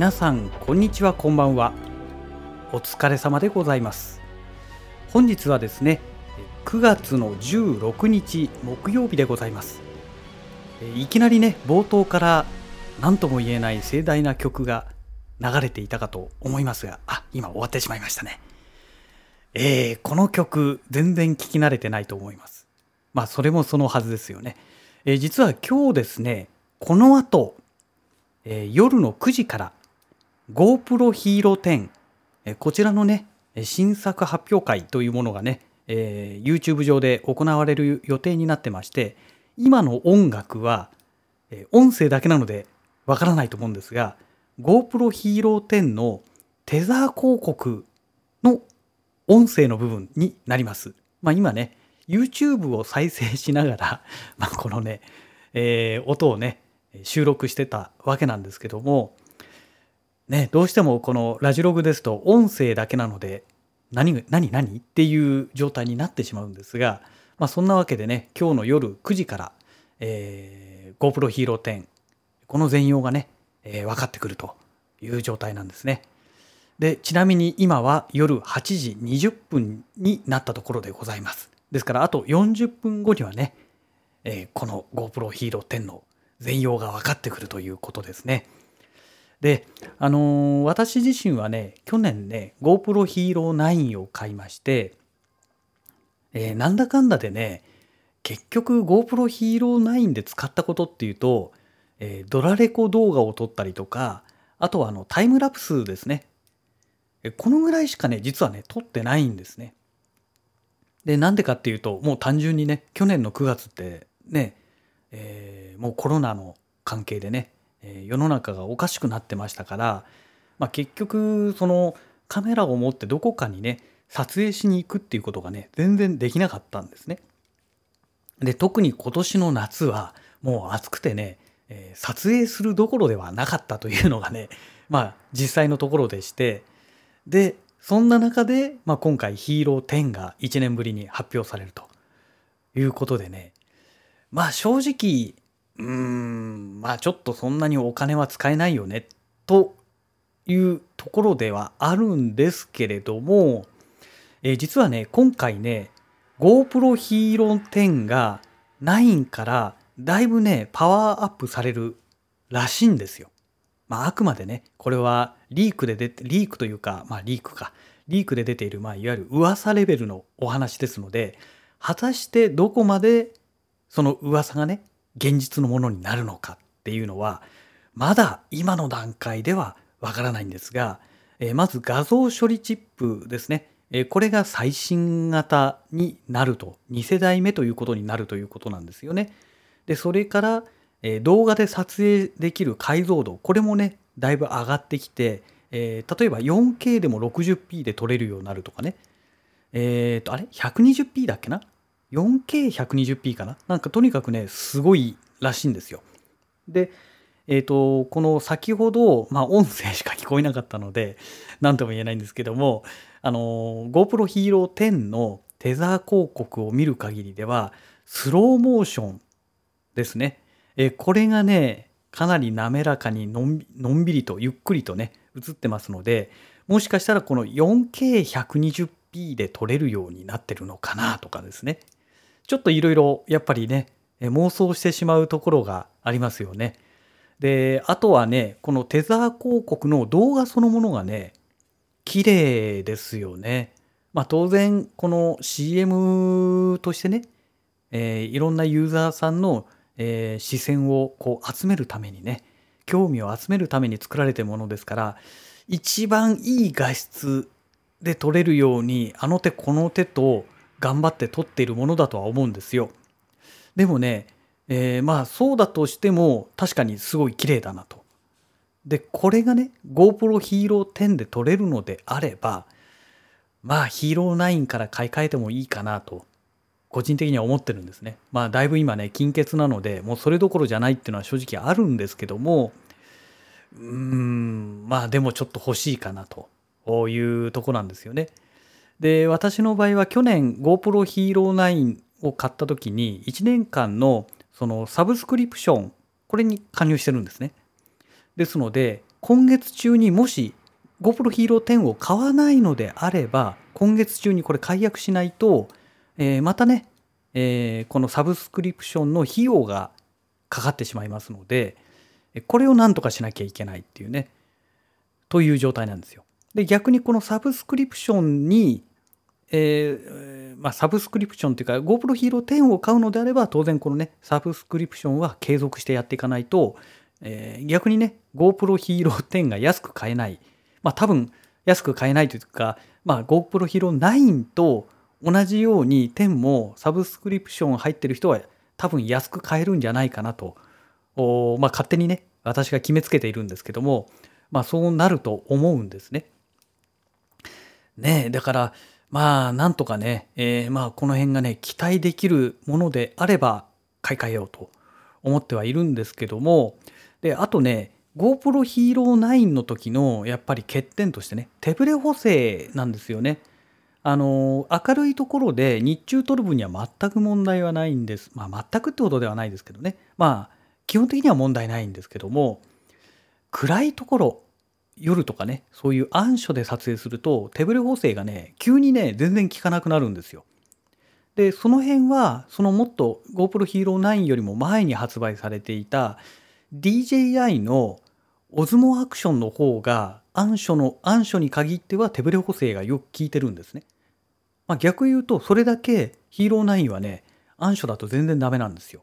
皆さんこんにちはこんばんは。お疲れ様でございます。本日はですね9月の16日木曜日でございます。いきなりね冒頭から何とも言えない盛大な曲が流れていたかと思いますがあ今終わってしまいましたね。えー、この曲全然聞き慣れてないと思います。まあそれもそのはずですよね、えー、実は今日ですねこの後、えー、夜の9時から GoPro Hero 10、え、こちらのね新作発表会というものがね、えー、YouTube 上で行われる予定になってまして今の音楽は、え、音声だけなのでわからないと思うんですが GoPro Hero 10のテザー広告の音声の部分になります。まあ今ね YouTube を再生しながら、まあ、このね、えー、音をね収録してたわけなんですけどもねどうしてもこのラジログですと音声だけなので何何何？っていう状態になってしまうんですが、まあ、そんなわけでね今日の夜9時から、えー、GoPro Hero 10この全容がね、えー、分かってくるという状態なんですね。でちなみに今は夜8時20分になったところでございます。ですからあと40分後にはね、えー、この GoPro Hero 10の全容が分かってくるということですね。で、あのー、私自身はね、去年ね、GoPro Hero 9を買いまして、えー、なんだかんだでね、結局 GoPro Hero 9で使ったことっていうと、えー、ドラレコ動画を撮ったりとか、あとはあのタイムラプスですね。このぐらいしかね、実はね、撮ってないんですね。で、なんでかっていうと、もう単純にね、去年の9月ってね、えー、もうコロナの関係でね、え、世の中がおかしくなってましたから、まあ、結局そのカメラを持ってどこかにね撮影しに行くっていうことがね全然できなかったんですね。で特に今年の夏はもう暑くてね、え、撮影するどころではなかったというのがね まあ実際のところでしてでそんな中で、まあ、今回ヒーロー10が1年ぶりに発表されるということでねまあ正直うーんまあちょっとそんなにお金は使えないよねというところではあるんですけれども、えー、実はね今回ね GoPro Hero 10が9からだいぶねパワーアップされるらしいんですよ。まあ、あくまでねこれはリークで出てリークというかまあリークかリークで出ている、まあ、いわゆる噂レベルのお話ですので果たしてどこまでその噂がね現実のものになるのかっていうのはまだ今の段階ではわからないんですが、えまず画像処理チップですね、えこれが最新型になると2世代目ということになるということなんですよね。でそれから、え動画で撮影できる解像度これもねだいぶ上がってきて、え、例えば 4K でも 60p で撮れるようになるとかね。えっ、ー、とあれ？120p だっけな？4K120p かな？なんかとにかくねすごいらしいんですよ。でえっ、ー、とこの先ほど、まあ、音声しか聞こえなかったので何とも言えないんですけどもあの GoPro Hero 10のテザー広告を見る限りではスローモーションですね、えー、これがねかなり滑らかにのんびりとゆっくりとね映ってますのでもしかしたらこの 4K120p で撮れるようになってるのかなとかですね。ちょっといろいろやっぱりね妄想してしまうところがありますよね。であとはねこのテザー広告の動画そのものがね綺麗ですよね。まあ当然この CM としてね、えー、いろんなユーザーさんの、えー、視線をこう集めるためにね興味を集めるために作られてるものですから一番いい画質で撮れるようにあの手この手と頑張って撮っているものだとは思うんですよ。でもね、えー、まあそうだとしても確かにすごい綺麗だなと。でこれがね GoPro Hero 10で撮れるのであればまあ Hero 9から買い替えてもいいかなと個人的には思ってるんですね。まあだいぶ今ね金欠なのでもうそれどころじゃないっていうのは正直あるんですけどもうーんまあでもちょっと欲しいかなというとこなんですよね。で私の場合は去年 GoPro Hero 9を買った時に1年間のそのサブスクリプションこれに加入してるんですね。ですので今月中にもし GoPro Hero 10を買わないのであれば今月中にこれ解約しないと、えー、またね、えー、このサブスクリプションの費用がかかってしまいますのでこれをなんとかしなきゃいけないっていうねという状態なんですよ。で逆にこのサブスクリプションにえー、まあ、サブスクリプションというか GoPro Hero 10を買うのであれば当然このねサブスクリプションは継続してやっていかないと、えー、逆にね GoPro Hero 10が安く買えないまあ多分安く買えないというか、まあ、GoPro Hero 9と同じように10もサブスクリプション入ってる人は多分安く買えるんじゃないかなとお、まあ、勝手にね私が決めつけているんですけども、まあ、そうなると思うんですね。ねえだからまあなんとかね、えー、まあこの辺がね期待できるものであれば買い替えようと思ってはいるんですけどもであとね GoPro Hero 9の時のやっぱり欠点としてね手ブレ補正なんですよね。あの明るいところで日中撮る分には全く問題はないんです。まあ全くってことではないですけどね。まあ基本的には問題ないんですけども暗いところ夜とかねそういう暗所で撮影すると手ブレ補正がね急にね全然効かなくなるんですよ。でその辺はそのもっと GoPro Hero 9よりも前に発売されていた DJI の Osmo アクションの方が暗所の暗所に限っては手ブレ補正がよく効いてるんですね。まあ、逆言うとそれだけ Hero 9はね暗所だと全然ダメなんですよ。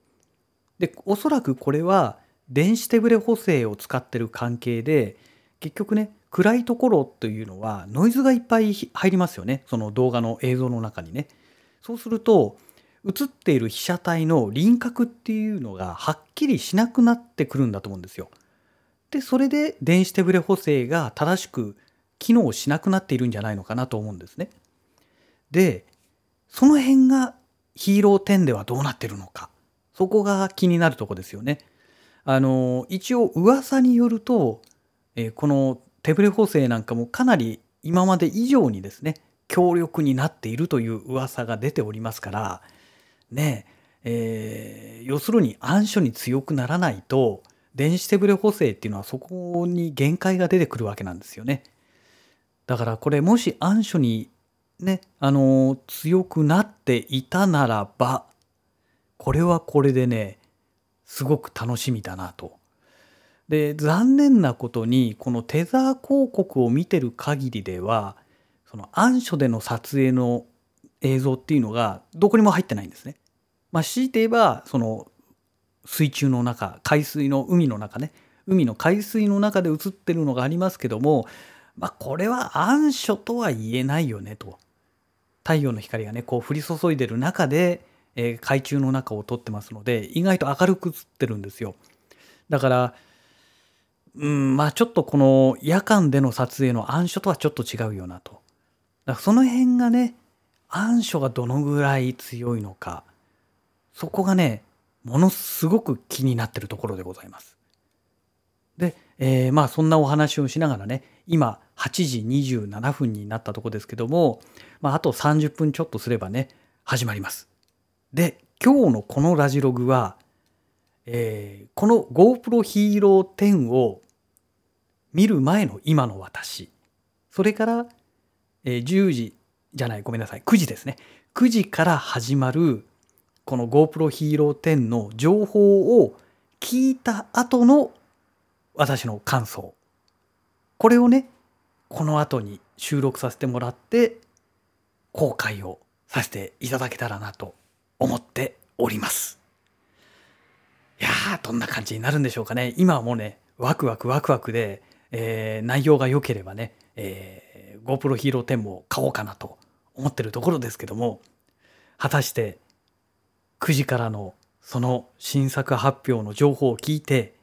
でおそらくこれは電子手ブレ補正を使ってる関係で結局ね暗いところというのはノイズがいっぱい入りますよねその動画の映像の中にね。そうすると映っている被写体の輪郭っていうのがはっきりしなくなってくるんだと思うんですよ。でそれで電子手ブレ補正が正しく機能しなくなっているんじゃないのかなと思うんですね。でその辺がヒーロー10ではどうなってるのかそこが気になるとこですよね。あの一応噂によるとえこの手ブレ補正なんかもかなり今まで以上にですね強力になっているという噂が出ておりますからねえー、要するに暗所に強くならないと電子手ブレ補正っていうのはそこに限界が出てくるわけなんですよね。だからこれもし暗所にねあの強くなっていたならばこれはこれでねすごく楽しみだなとで残念なことにこのテザー広告を見てる限りではその暗所での撮影の映像っていうのがどこにも入ってないんですね。まあ、強いて言えばその水中の中海水の海の中ね海の海水の中で映ってるのがありますけども、まあ、これは暗所とは言えないよねと。太陽の光がねこう降り注いでる中で、えー、海中の中を撮ってますので意外と明るく映ってるんですよ。だからうん、まあちょっとこの夜間での撮影の暗所とはちょっと違うよなと。だからその辺がね、暗所がどのぐらい強いのか、そこがね、ものすごく気になってるところでございます。で、えー、まあそんなお話をしながらね、今8時27分になったとこですけども、まああと30分ちょっとすればね、始まります。で、今日のこのラジログは、えー、この GoPro Hero 10を見る前の今の私。それから、え、10時じゃないごめんなさい。9時ですね。9時から始まるこの GoPro Hero 10の情報を聞いた後の私の感想。これをねこの後に収録させてもらって公開をさせていただけたらなと思っております。いやーどんな感じになるんでしょうかね。今はもうねワクワクワクワクでえー、内容が良ければね、えー、GoPro Hero 10も買おうかなと思ってるところですけども果たして9時からのその新作発表の情報を聞いて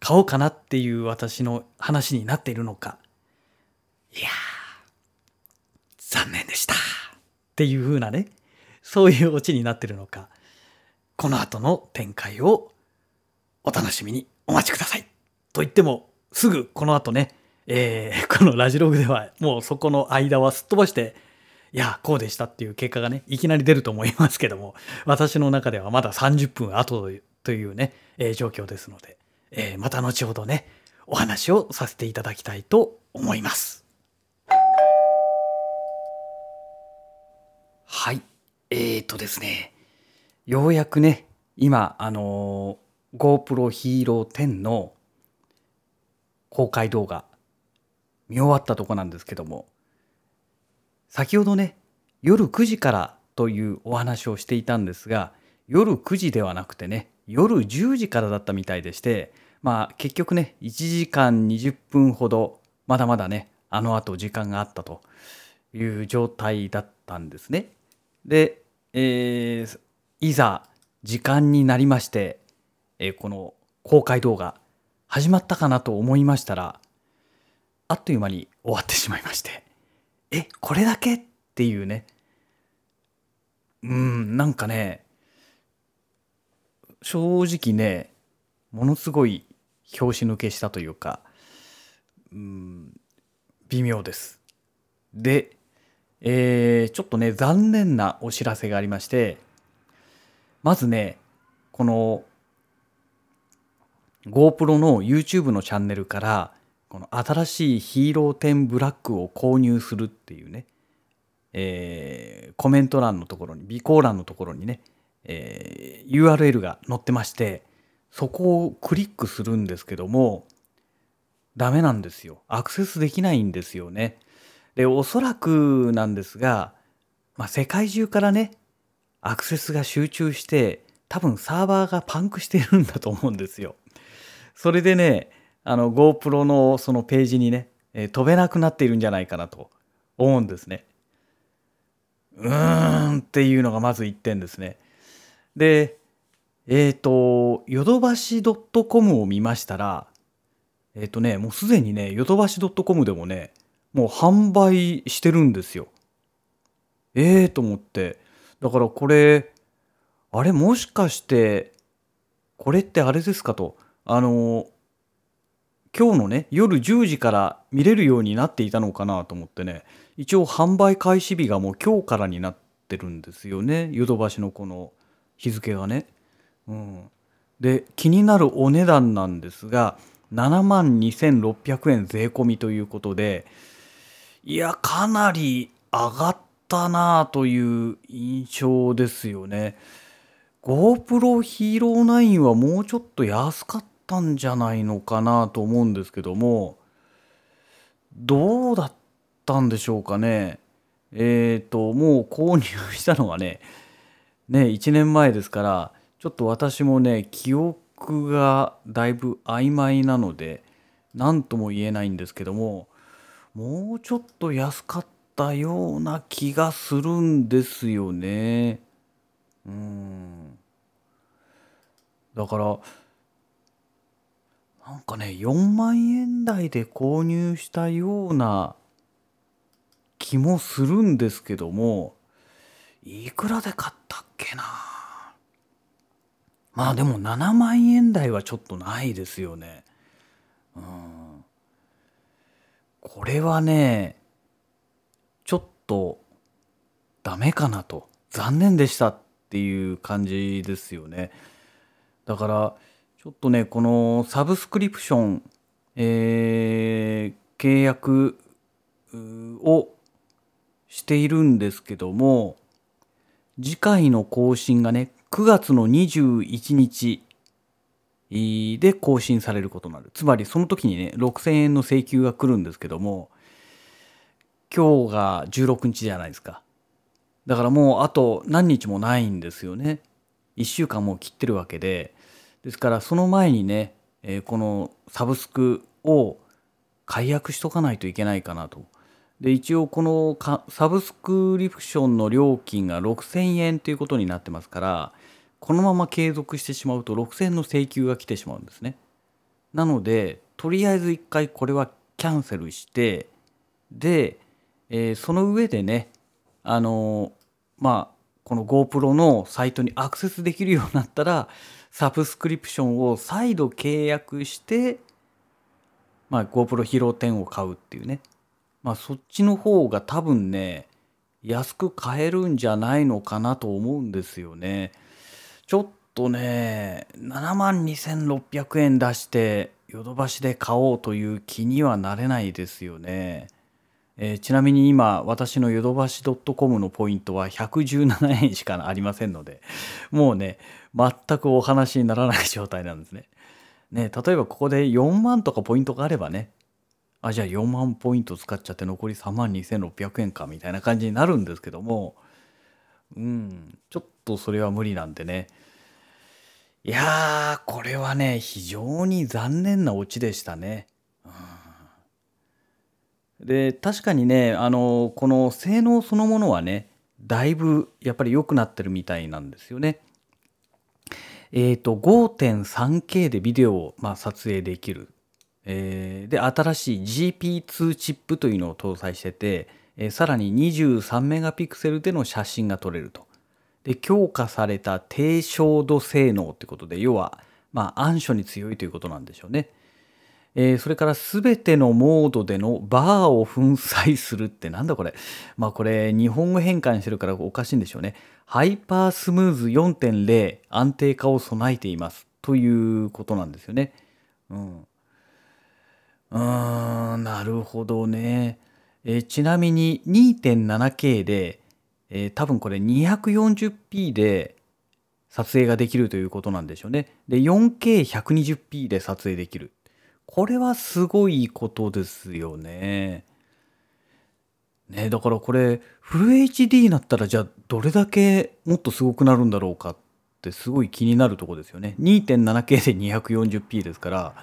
買おうかなっていう私の話になっているのか。いや残念でした。っていう風なねそういうオチになってるのか。この後の展開をお楽しみにお待ちください。と言ってもすぐこの後ね、えー、このラジログではもうそこの間はすっ飛ばしていやこうでしたっていう結果がねいきなり出ると思いますけども私の中ではまだ30分後というね、えー、状況ですので、えー、また後ほどねお話をさせていただきたいと思います。はい。えーとですね、ようやくね、今、あのー、GoPro Hero 10の公開動画見終わったとこなんですけども、先ほどね、夜9時からというお話をしていたんですが、夜9時ではなくてね、夜10時からだったみたいでして、まあ結局ね、1時間20分ほど、まだまだね、あの後時間があったという状態だったんですね。で、えー、いざ時間になりまして、えー、この公開動画始まったかなと思いましたら、あっという間に終わってしまいまして、え、これだけっていうね、うん、なんかね、正直ね、ものすごい拍子抜けしたというか、うん、微妙です。で、えー、ちょっとね、残念なお知らせがありまして、まずね、この GoPro の YouTube のチャンネルから、この新しいヒーロー10ブラックを購入するっていうね、えー、コメント欄のところに、備考欄のところにね、えー、URL が載ってまして、そこをクリックするんですけども、ダメなんですよ。アクセスできないんですよね。で、おそらくなんですが、まあ、世界中からね、アクセスが集中して、多分サーバーがパンクしてるんだと思うんですよ。それでね、あの GoPro のそのページにね、えー、飛べなくなっているんじゃないかなと思うんですね。うーんっていうのがまず1点ですね。で、えっ、ー、と、ヨドバシ .com を見ましたら、えっ、ー、とね、もうすでにね、ヨドバシ .com でもね、もう販売してるんですよ。ええー、と思って。だからこれ、あれもしかして、これってあれですかと。あの、今日のね、夜10時から見れるようになっていたのかなと思ってね、一応販売開始日がもう今日からになってるんですよね。ヨドバシのこの日付がね。うん。で、気になるお値段なんですが、7万2600円税込みということで、いや、かなり上がったなという印象ですよね。GoPro Hero 9はもうちょっと安かったたんじゃないのかなと思うんですけども、どうだったんでしょうかね。えっ、ー、と、もう購入したのがね、ね、1年前ですから、ちょっと私もね、記憶がだいぶ曖昧なので、何とも言えないんですけども、もうちょっと安かったような気がするんですよね。うん。だから、なんかね、4万円台で購入したような気もするんですけども、いくらで買ったっけな？まあでも7万円台はちょっとないですよね。うん。これはね、ちょっとダメかなと、残念でしたっていう感じですよね。だから、ちょっとね、このサブスクリプション、えー、契約をしているんですけども、次回の更新がね、9月の21日で更新されることになる。つまりその時にね、6000円の請求が来るんですけども、今日が16日じゃないですか。だからもうあと何日もないんですよね。1週間もう切ってるわけで。ですからその前にね、えー、このサブスクを解約しとかないといけないかなと。で一応このサブスクリプションの料金が6000円ということになってますからこのまま継続してしまうと6000の請求が来てしまうんですね。なのでとりあえず一回これはキャンセルしてで、えー、その上でねあのまあこの GoPro のサイトにアクセスできるようになったらサブスクリプションを再度契約してまあ、GoPro Hero 10を買うっていうね。まあ、そっちの方が多分ね、安く買えるんじゃないのかなと思うんですよね。ちょっとね、7万2600円出してヨドバシで買おうという気にはなれないですよね。えー、ちなみに今私のヨドバシ .com のポイントは117円しかありませんのでもうね全くお話にならない状態なんですね。ね例えばここで4万とかポイントがあればねあじゃあ4万ポイント使っちゃって残り3万2600円かみたいな感じになるんですけどもうんちょっとそれは無理なんでねいやーこれはね非常に残念なオチでしたね。うんで確かにねあのこの性能そのものはねだいぶやっぱり良くなってるみたいなんですよね。えっ、ー、と 5.3K でビデオを、まあ、撮影できる。えー、で新しい GP2 チップというのを搭載してて、えー、さらに23メガピクセルでの写真が撮れると。で強化された低照度性能ってことで要はまあ暗所に強いということなんでしょうね。えー、それから全てのモードでのバーを粉砕するってなんだこれ。まあこれ日本語変換してるからおかしいんでしょうね。ハイパースムーズ4.0安定化を備えていますということなんですよね。うん。うーん、なるほどね。えー、ちなみに 2.7K で、えー、多分これ 240p で撮影ができるということなんでしょうね。で、4K120p で撮影できる。これはすごいことですよね。ね、だからこれフル HD になったらじゃあどれだけもっとすごくなるんだろうかってすごい気になるとこですよね。2.7K で 240p ですから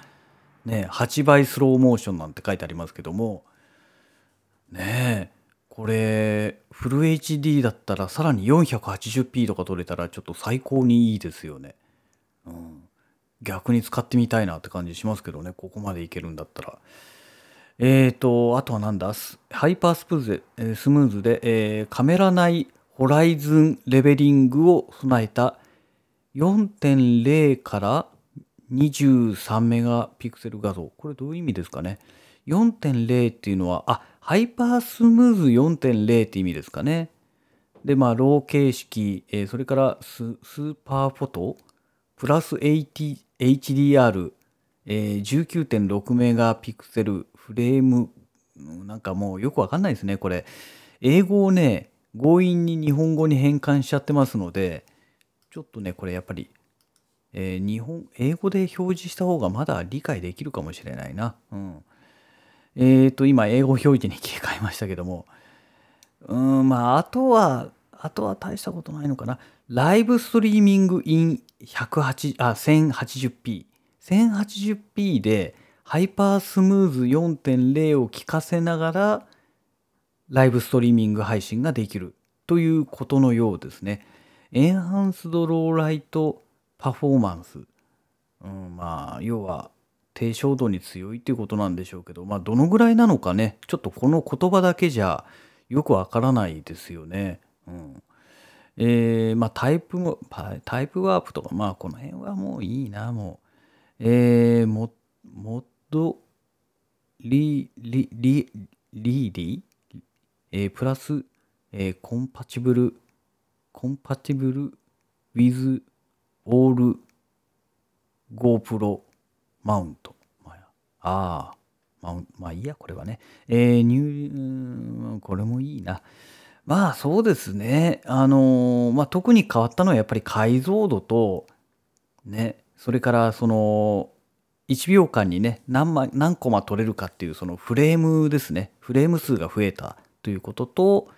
ね8倍スローモーションなんて書いてありますけどもねえこれフル HD だったらさらに 480p とか撮れたらちょっと最高にいいですよね。うん逆に使ってみたいなって感じしますけどね。ここまでいけるんだったら。えーとあとはなんだ？ハイパースプーズでスムーズで、えー、カメラ内ホライズンレベリングを備えた4.0から23メガピクセル画像。これどういう意味ですかね？4.0っていうのはあハイパースムーズ4.0って意味ですかね。でまあロー形式、えー、それからスーパーフォトプラス hdr え19.6メガピクセルフレームなんかもうよくわかんないですねこれ。英語をね強引に日本語に変換しちゃってますのでちょっとねこれやっぱり、えー、日本英語で表示した方がまだ理解できるかもしれないな。うん。えっ、ー、と今英語表示に切り替えましたけども。うんまああとはあとは大したことないのかな。ライブストリーミングイン108あ 1080p。1080p でハイパースムーズ4.0を聞かせながらライブストリーミング配信ができるということのようですね。エンハンスドローライトパフォーマンス。うん、まあ要は低照度に強いっていうことなんでしょうけどまあどのぐらいなのかねちょっとこの言葉だけじゃよくわからないですよね。うんえー、まあタイプも、タイプワープとか、まあこの辺はもういいな、もう。えー、モモッドリリリリーディえー、プラス、えー、コンパチブル、コンパチブル with all GoPro マウント。まあ、あまあ、まあいいや、これはね。えー、ニュー、これもいいな。まあそうですね。あの、まあ特に変わったのはやっぱり解像度と、ね、それからその、1秒間にね、何枚、何コマ撮れるかっていうそのフレームですね。フレーム数が増えたということと、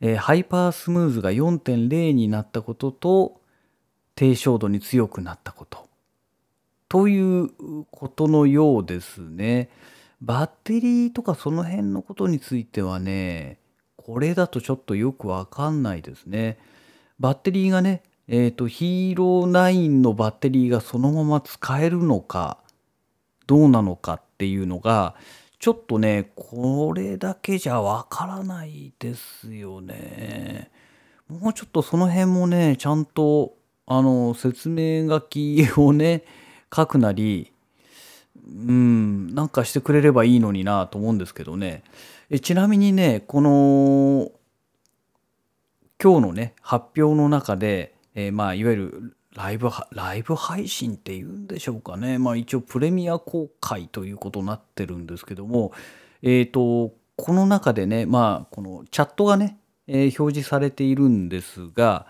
えー、ハイパースムーズが4.0になったことと、低照度に強くなったこと。ということのようですね。バッテリーとかその辺のことについてはね、これだとちょっとよくわかんないですね。バッテリーがね、えっ、ー、と、ヒーロー9のバッテリーがそのまま使えるのか、どうなのかっていうのが、ちょっとね、これだけじゃわからないですよね。もうちょっとその辺もね、ちゃんと、あの、説明書きをね、書くなり、うんなんかしてくれればいいのになと思うんですけどねえちなみにねこの今日のね発表の中で、えー、まあいわゆるライブライブ配信っていうんでしょうかね。まあ一応プレミア公開ということになってるんですけどもえ、ー、とこの中でねまあこのチャットがね、えー、表示されているんですが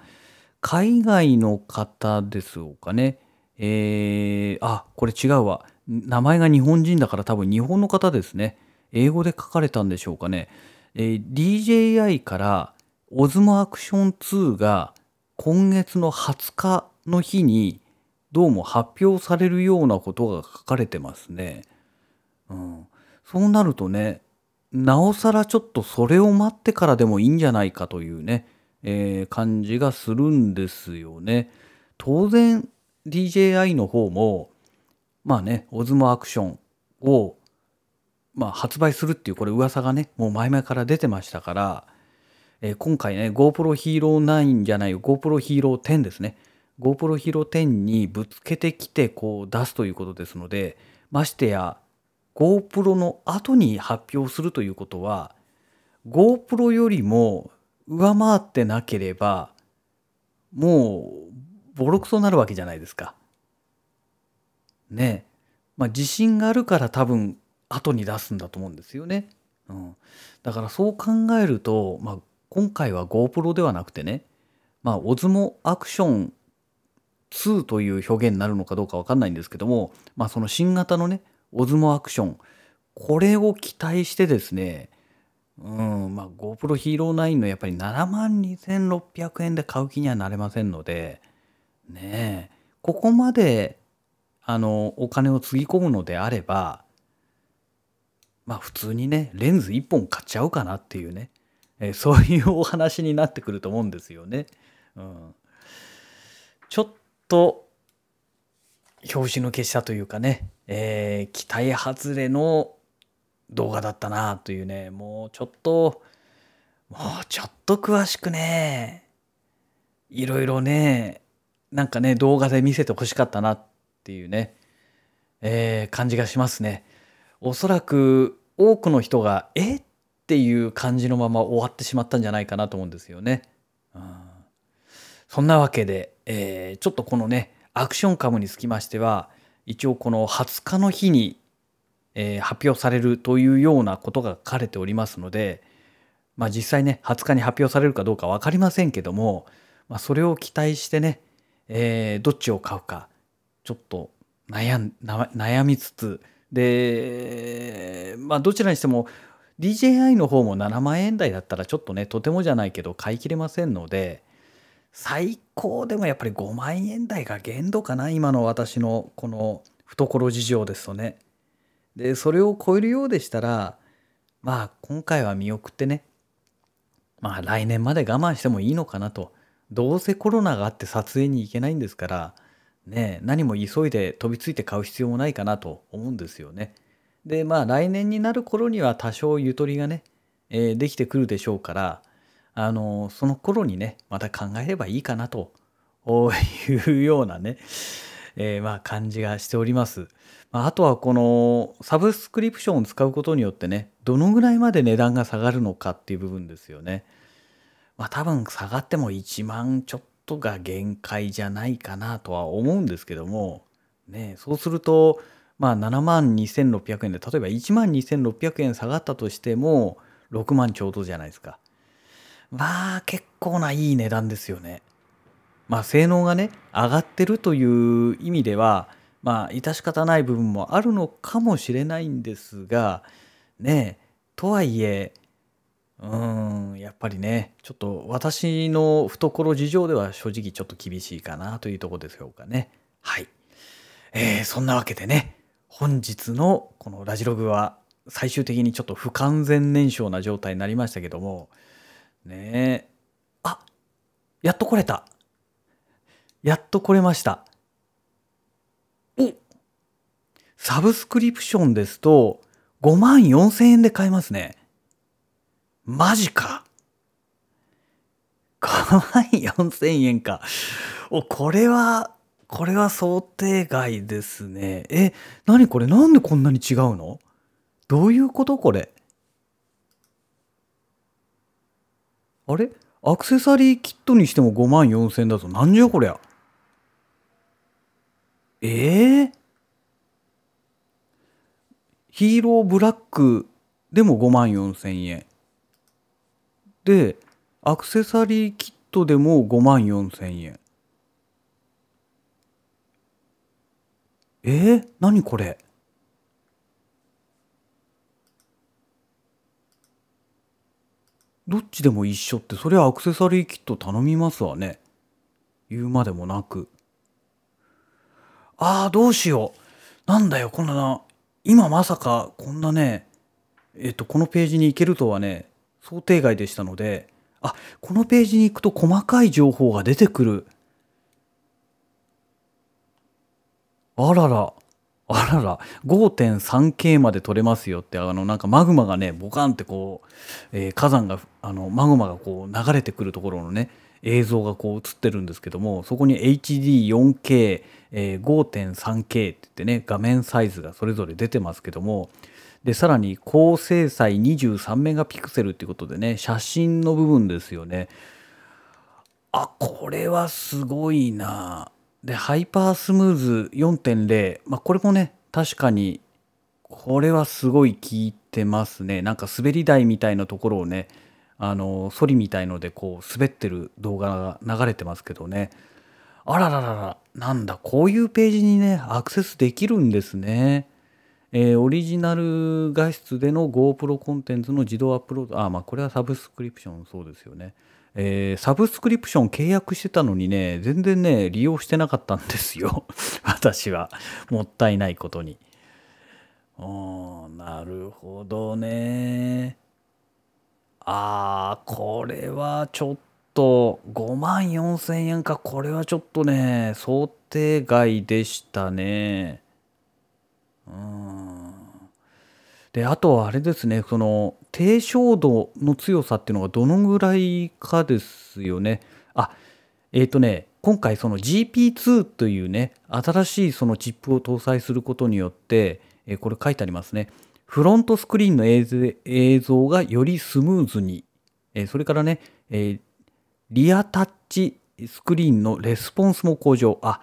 海外の方ですかね。えー、あこれ違うわ。名前が日本人だから多分日本の方ですね。英語で書かれたんでしょうかね、えー、DJI からオズモアクション2が今月の20日の日にどうも発表されるようなことが書かれてますね。うん、そうなるとねなおさらちょっとそれを待ってからでもいいんじゃないかというね、えー、感じがするんですよね。当然 DJI の方もまあねオズモアクションを、まあ、発売するっていうこれ噂がねもう前々から出てましたから、えー、今回ね GoPro Hero 9じゃない GoPro Hero 10ですね GoPro Hero 10にぶつけてきてこう出すということですのでましてや GoPro の後に発表するということは GoPro よりも上回ってなければもうボロクソになるわけじゃないですか。ねまあ自信があるから多分後に出すんだと思うんですよね。うん、だからそう考えると、まあ、今回は GoPro ではなくてね、まあ、オズモアクション2という表現になるのかどうか分かんないんですけども、まあ、その新型のねオズモアクションこれを期待してですねうんまあ GoPro Hero 9のやっぱり7万2600円で買う気にはなれませんのでねえここまであのお金をつぎ込むのであればまあ普通にねレンズ1本買っちゃうかなっていうね、えそういうお話になってくると思うんですよね。うん、ちょっと拍子抜けしたというかね、えー、期待外れの動画だったなというね。もうちょっともうちょっと詳しくねいろいろねなんかね、動画で見せてほしかったなっていうね、えー、感じがしますね。おそらく多くの人が、え？っていう感じのまま終わってしまったんじゃないかなと思うんですよね。うん、そんなわけで、えー、ちょっとこのね、アクションカムにつきましては、一応この20日の日に、えー、発表されるというようなことが書かれておりますので、まあ実際ね、20日に発表されるかどうか分かりませんけども、まあ、それを期待してね、えー、どっちを買うかちょっと悩ん悩みつつでまあどちらにしても DJI の方も7万円台だったらちょっとねとてもじゃないけど買い切れませんので最高でもやっぱり5万円台が限度かな今の私のこの懐事情ですとね。でそれを超えるようでしたらまあ今回は見送ってねまあ来年まで我慢してもいいのかなとどうせコロナがあって撮影に行けないんですからね何も急いで飛びついて買う必要もないかなと思うんですよね。でまあ来年になる頃には多少ゆとりがね、えー、できてくるでしょうからあのその頃にねまた考えればいいかなというようなね、えー、まあ感じがしております。まあ、とはこのサブスクリプションを使うことによってねどのぐらいまで値段が下がるのかっていう部分ですよね。まあ多分下がっても1万ちょっとが限界じゃないかなとは思うんですけども、ね、そうすると、まあ7万2600円で、例えば1万2600円下がったとしても、6万ちょうどじゃないですか。まあ結構ないい値段ですよね。まあ性能がね、上がってるという意味では、まあ致し方ない部分もあるのかもしれないんですが、ねとはいえ、うん、やっぱりね、ちょっと私の懐事情では正直ちょっと厳しいかなというとこでしょうかね。はい。えー、そんなわけでね、本日のこのラジログは最終的にちょっと不完全燃焼な状態になりましたけども、ねえ、あやっと来れた。やっと来れました。おサブスクリプションですと5万4千円で買えますね。マジか。5万4000円か。お、これはこれは想定外ですね。え、何これ？なんでこんなに違うの？どういうことこれ？あれ？アクセサリーキットにしても5万4000だぞ。なんじゃこりゃ？ええー、ヒーローブラックでも5万4000円。で、アクセサリーキットでも5万4000円。えー、何これ？どっちでも一緒ってそれはアクセサリーキット頼みますわね。言うまでもなく。ああどうしよう。なんだよこんな今まさかこんなねえっとこのページに行けるとはね。想定外でしたのであこのページに行くと細かい情報が出てくるあらら。あらら、5.3K まで取れますよって、あの、なんかマグマがね、ボカンってこう、えー、火山が、あの、マグマがこう流れてくるところのね、映像がこう映ってるんですけども、そこに hd4k え 5.3k って言ってね、画面サイズがそれぞれ出てますけども、で、さらに高精細23メガピクセルっていうことでね、写真の部分ですよね。あ、これはすごいな。で、ハイパースムーズ4.0、まあ、これもね、確かに、これはすごい効いてますね。なんか滑り台みたいなところをね、あの、ソリみたいのでこう滑ってる動画が流れてますけどね。あらららら、なんだ、こういうページにね、アクセスできるんですね。えー、オリジナル画質での GoPro コンテンツの自動アップロード、あ、まあこれはサブスクリプションそうですよね。えー、サブスクリプション契約してたのにね、全然ね、利用してなかったんですよ。私は。もったいないことに。あなるほどね。ああ、これはちょっと、5万4千円か。これはちょっとね、想定外でしたね。うん。で、あとはあれですね、その、低照度の強さっていうのがどのぐらいかですよね。あ、えっ、ー、とね、今回その GP2 というね、新しいそのチップを搭載することによって、えー、これ書いてありますね。フロントスクリーンの映像がよりスムーズに、えー、それからね、えリアタッチスクリーンのレスポンスも向上。あ、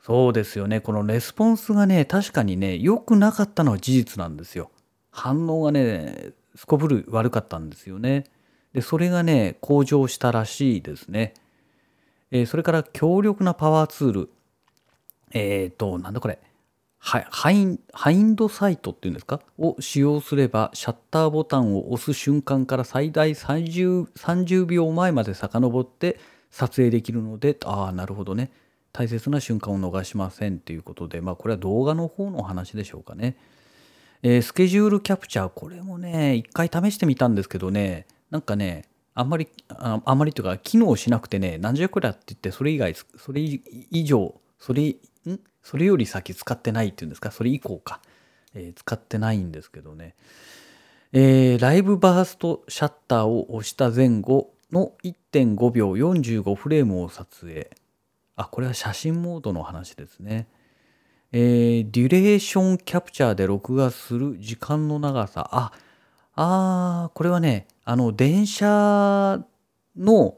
そうですよね。このレスポンスがね、確かにね、良くなかったのは事実なんですよ。反応がね、すこぶる悪かったんですよね。で、それがね、向上したらしいですね。えー、それから強力なパワーツール。えっ、ー、と、なんだこれ。ハインハインドサイトっていうんですか？を使用すればシャッターボタンを押す瞬間から最大 30, 30秒前まで遡って撮影できるのでああなるほどね大切な瞬間を逃しませんということでまあこれは動画の方の話でしょうかね。えー、スケジュールキャプチャー、これもね、一回試してみたんですけどね、なんかね、あんまり、ああんまりというか、機能しなくてね、何十やこりゃって言って、それ以外、それ以上、それ、ん？それより先使ってないっていうんですか、それ以降か、えー、使ってないんですけどね。えー、ライブバーストシャッターを押した前後の1.5秒45フレームを撮影。あ、これは写真モードの話ですね。えー、デュレーションキャプチャーで録画する時間の長さ。あ、あこれはね、あの、電車の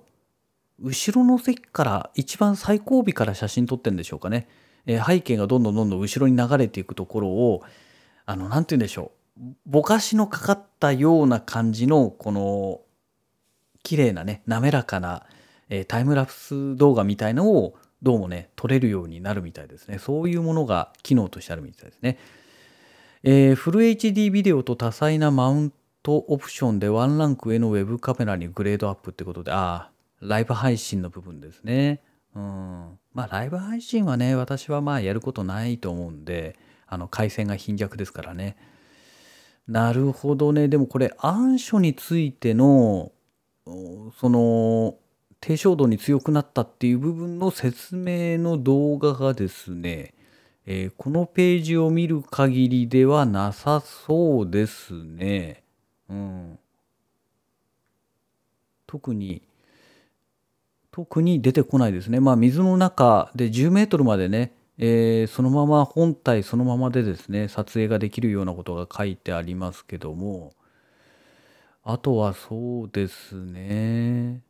後ろの席から一番最後尾から写真撮ってんでしょうかね。えー、背景がどんどんどんどん後ろに流れていくところを、あの、なんて言うんでしょう。ぼかしのかかったような感じの、この、綺麗なね、滑らかな、えー、タイムラプス動画みたいのをどうもね、取れるようになるみたいですね。そういうものが機能としてあるみたいですね。えー、フル HD ビデオと多彩なマウントオプションでワンランク上のウェブカメラにグレードアップってことで、ああ、ライブ配信の部分ですね。うん。まあ、ライブ配信はね、私はまあやることないと思うんで、あの、回線が貧弱ですからね。なるほどね。でもこれ、暗所についての、その、低照度に強くなったっていう部分の説明の動画がですね、えー、このページを見る限りではなさそうですね。うん。特に特に出てこないですね。まあ水の中で10メートルまでね、えー、そのまま本体そのままでですね、撮影ができるようなことが書いてありますけども、あとはそうですね。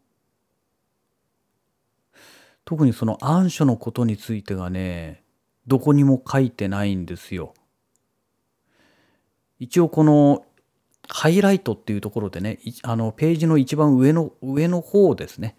特にその暗所のことについてがね、どこにも書いてないんですよ。一応このハイライトっていうところでね、あのページの一番上の上の方ですね、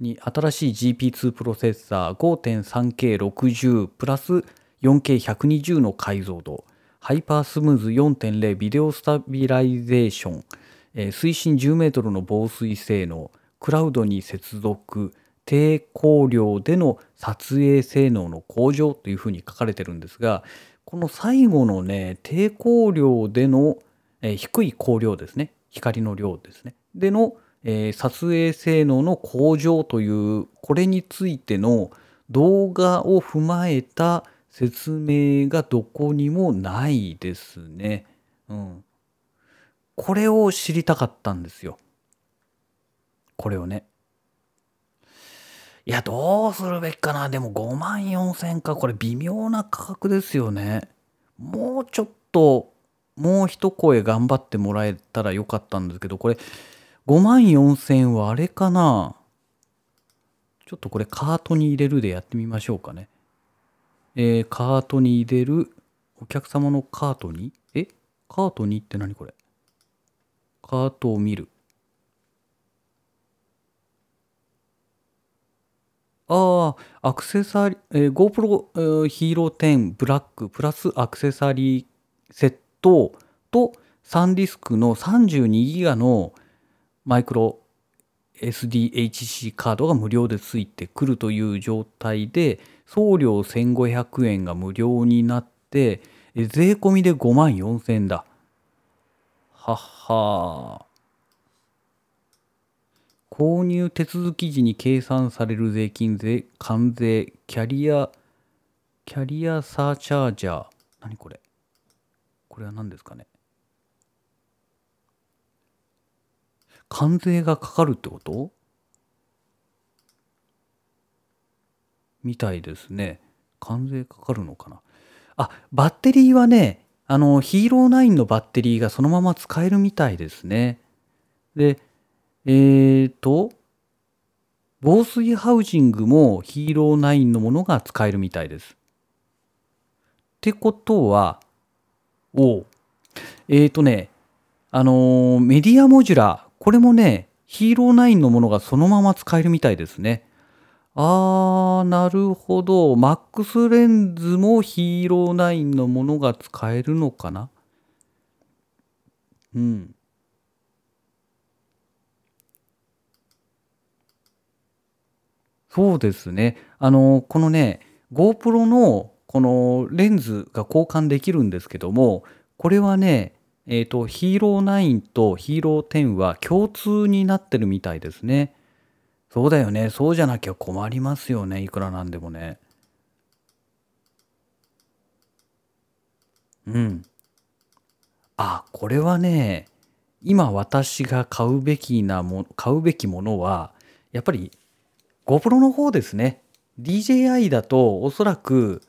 に新しい GP2 プロセッサー 5.3K60 プラス 4K120 の解像度、ハイパースムーズ4.0ビデオスタビライゼーション、えー、水深10メートルの防水性能、クラウドに接続、低光量での撮影性能の向上というふうに書かれてるんですが、この最後のね、低光量での、えー、低い光量ですね、光の量ですね、での、えー、撮影性能の向上という、これについての動画を踏まえた説明がどこにもないですね。うん。これを知りたかったんですよ。これをね。いや、どうするべきかな。でも5万4千か。これ微妙な価格ですよね。もうちょっと、もう一声頑張ってもらえたらよかったんですけど、これ5万4千はあれかな。ちょっとこれカートに入れるでやってみましょうかね。えー、カートに入れる。お客様のカートに？え？カートにって何これ？カートを見る。ああ、アクセサリー、えー、GoPro、えー、ヒーロー10ブラックプラスアクセサリーセットとサンディスクの32ギガのマイクロ SDHC カードが無料でついてくるという状態で送料1500円が無料になって税込みで5万4000円だ。はっはー購入手続き時に計算される税金税、関税、キャリア、キャリアサーチャージャー。何これ？これは何ですかね？関税がかかるってこと？みたいですね。関税かかるのかな？あ、バッテリーはね、あの、ヒーロー9のバッテリーがそのまま使えるみたいですね。で、えーと、防水ハウジングもヒーロー9のものが使えるみたいです。ってことは、おえーとね、あのー、メディアモジュラー、これもね、ヒーロー9のものがそのまま使えるみたいですね。あー、なるほど。マックスレンズもヒーロー9のものが使えるのかな？うん。そうですね。あの、このね、GoPro のこのレンズが交換できるんですけども、これはね、えっ、ー、と、ヒーロー9とヒーロー10は共通になってるみたいですね。そうだよね。そうじゃなきゃ困りますよね。いくらなんでもね。うん。あ、これはね、今私が買うべきなも、買うべきものは、やっぱり GoPro の方ですね。DJI だとおそらく、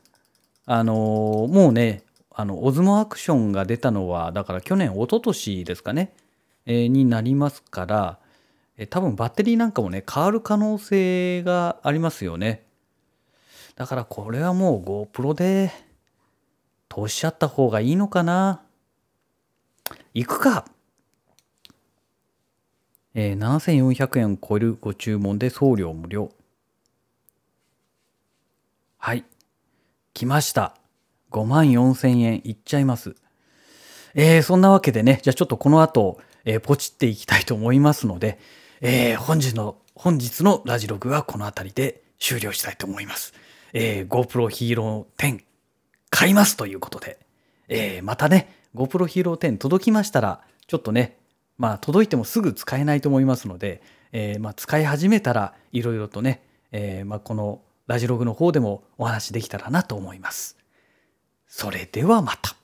あのーもうね、あの、オズモアクションが出たのは、だから去年、一昨年ですかね、えーになりますから、え多分バッテリーなんかもね変わる可能性がありますよね。だからこれはもう GoPro で通しちゃった方がいいのかな。行くか。えー、7400円を超えるご注文で送料無料。はい。来ました。5万4000円いっちゃいます。えー、そんなわけでねじゃあちょっとこの後、えー、ポチっていきたいと思いますのでえー、本日の、本日のラジログはこの辺りで終了したいと思います。えー、GoPro Hero 10買いますということで、えー、またね、GoPro Hero 10届きましたら、ちょっとね、まあ届いてもすぐ使えないと思いますので、えー、まあ使い始めたらいろいろとね、えー、まあこのラジログの方でもお話できたらなと思います。それではまた。